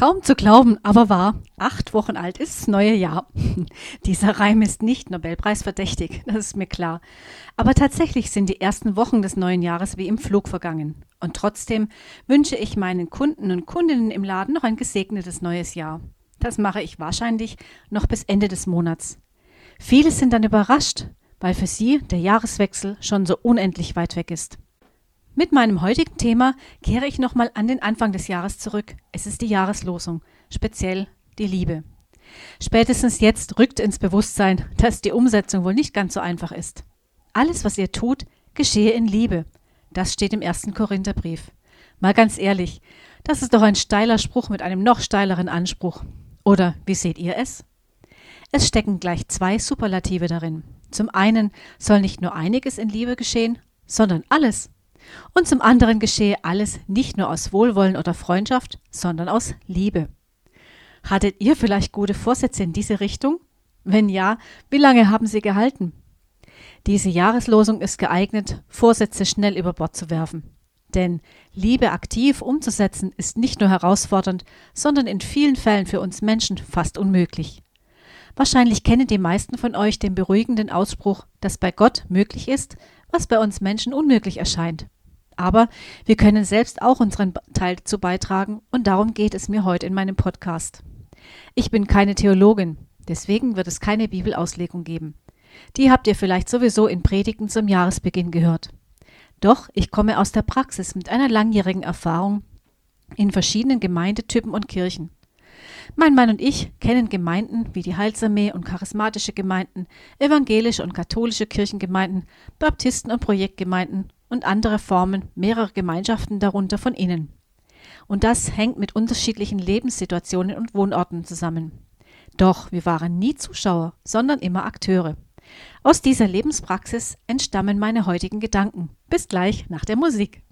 Kaum zu glauben, aber wahr. Acht Wochen alt ist das neue Jahr. Dieser Reim ist nicht Nobelpreisverdächtig, das ist mir klar. Aber tatsächlich sind die ersten Wochen des neuen Jahres wie im Flug vergangen. Und trotzdem wünsche ich meinen Kunden und Kundinnen im Laden noch ein gesegnetes neues Jahr. Das mache ich wahrscheinlich noch bis Ende des Monats. Viele sind dann überrascht, weil für sie der Jahreswechsel schon so unendlich weit weg ist. Mit meinem heutigen Thema kehre ich nochmal an den Anfang des Jahres zurück. Es ist die Jahreslosung, speziell die Liebe. Spätestens jetzt rückt ins Bewusstsein, dass die Umsetzung wohl nicht ganz so einfach ist. Alles, was ihr tut, geschehe in Liebe. Das steht im ersten Korintherbrief. Mal ganz ehrlich, das ist doch ein steiler Spruch mit einem noch steileren Anspruch. Oder wie seht ihr es? Es stecken gleich zwei Superlative darin. Zum einen soll nicht nur einiges in Liebe geschehen, sondern alles. Und zum anderen geschehe alles nicht nur aus Wohlwollen oder Freundschaft, sondern aus Liebe. Hattet ihr vielleicht gute Vorsätze in diese Richtung? Wenn ja, wie lange haben sie gehalten? Diese Jahreslosung ist geeignet, Vorsätze schnell über Bord zu werfen. Denn Liebe aktiv umzusetzen ist nicht nur herausfordernd, sondern in vielen Fällen für uns Menschen fast unmöglich. Wahrscheinlich kennen die meisten von euch den beruhigenden Ausspruch, dass bei Gott möglich ist, was bei uns Menschen unmöglich erscheint. Aber wir können selbst auch unseren Teil dazu beitragen und darum geht es mir heute in meinem Podcast. Ich bin keine Theologin, deswegen wird es keine Bibelauslegung geben. Die habt ihr vielleicht sowieso in Predigten zum Jahresbeginn gehört. Doch ich komme aus der Praxis mit einer langjährigen Erfahrung in verschiedenen Gemeindetypen und Kirchen. Mein Mann und ich kennen Gemeinden wie die Heilsarmee und charismatische Gemeinden, evangelische und katholische Kirchengemeinden, Baptisten und Projektgemeinden und andere Formen mehrerer Gemeinschaften darunter von innen. Und das hängt mit unterschiedlichen Lebenssituationen und Wohnorten zusammen. Doch wir waren nie Zuschauer, sondern immer Akteure. Aus dieser Lebenspraxis entstammen meine heutigen Gedanken. Bis gleich nach der Musik.